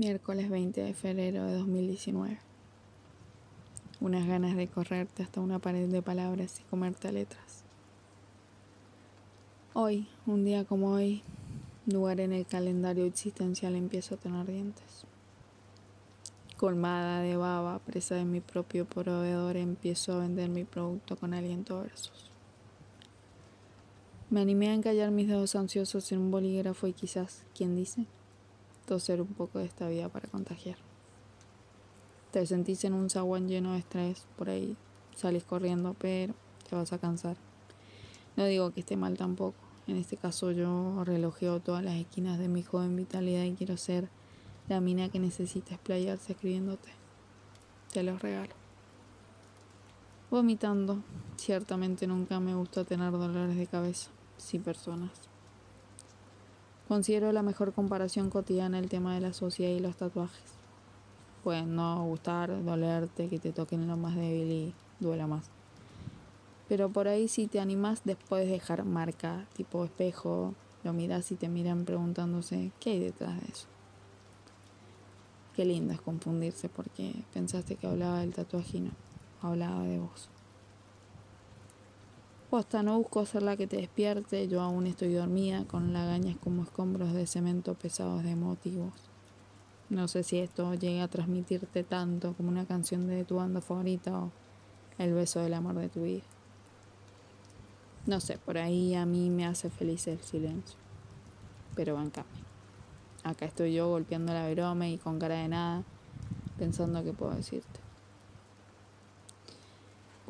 Miércoles 20 de febrero de 2019. Unas ganas de correrte hasta una pared de palabras y comerte letras. Hoy, un día como hoy, lugar en el calendario existencial empiezo a tener dientes. Colmada de baba, presa de mi propio proveedor, empiezo a vender mi producto con aliento versos. Me animé a encallar mis dedos ansiosos en un bolígrafo y quizás, ¿quién dice? Toser un poco de esta vida para contagiar. Te sentís en un zaguán lleno de estrés, por ahí salís corriendo, pero te vas a cansar. No digo que esté mal tampoco. En este caso yo relojeo todas las esquinas de mi joven vitalidad y quiero ser la mina que necesita explayarse escribiéndote. Te los regalo. Vomitando. Ciertamente nunca me gusta tener dolores de cabeza. Sí personas. Considero la mejor comparación cotidiana el tema de la sociedad y los tatuajes. Pueden no gustar, dolerte, que te toquen lo más débil y duela más. Pero por ahí si te animas después de dejar marca, tipo espejo, lo miras y te miran preguntándose qué hay detrás de eso. Qué lindo es confundirse porque pensaste que hablaba del tatuaje no, hablaba de vos. Posta, no busco ser la que te despierte, yo aún estoy dormida, con lagañas como escombros de cemento pesados de motivos. No sé si esto llega a transmitirte tanto como una canción de tu banda favorita o el beso del amor de tu vida. No sé, por ahí a mí me hace feliz el silencio. Pero bancame. Acá estoy yo golpeando la broma y con cara de nada, pensando qué puedo decirte.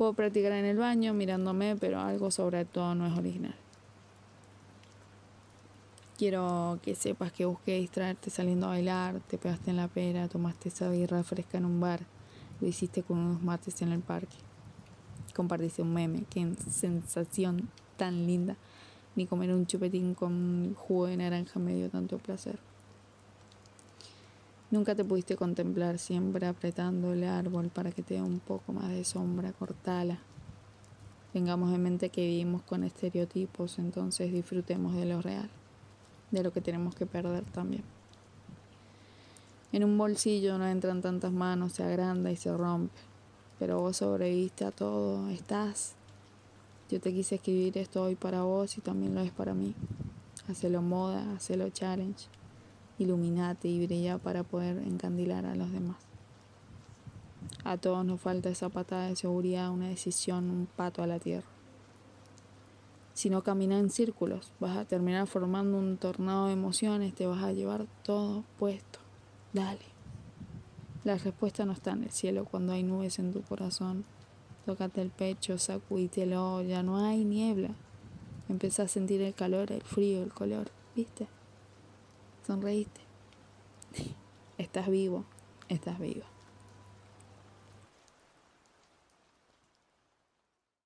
Puedo practicar en el baño mirándome, pero algo sobre todo no es original. Quiero que sepas que busqué distraerte saliendo a bailar, te pegaste en la pera, tomaste esa birra fresca en un bar, lo hiciste con unos mates en el parque. Compartiste un meme, qué sensación tan linda. Ni comer un chupetín con jugo de naranja me dio tanto placer. Nunca te pudiste contemplar siempre apretando el árbol para que te dé un poco más de sombra, cortala. Tengamos en mente que vivimos con estereotipos, entonces disfrutemos de lo real, de lo que tenemos que perder también. En un bolsillo no entran tantas manos, se agranda y se rompe, pero vos sobreviviste a todo, estás. Yo te quise escribir esto hoy para vos y también lo es para mí. Hacelo moda, hacelo challenge iluminate y brilla para poder encandilar a los demás. A todos nos falta esa patada de seguridad, una decisión, un pato a la tierra. Si no caminas en círculos, vas a terminar formando un tornado de emociones, te vas a llevar todo puesto. Dale. La respuesta no está en el cielo cuando hay nubes en tu corazón. Tócate el pecho, sacudítelo, ya no hay niebla. Empieza a sentir el calor, el frío, el color, ¿viste? Sonreíste. Estás vivo, estás viva.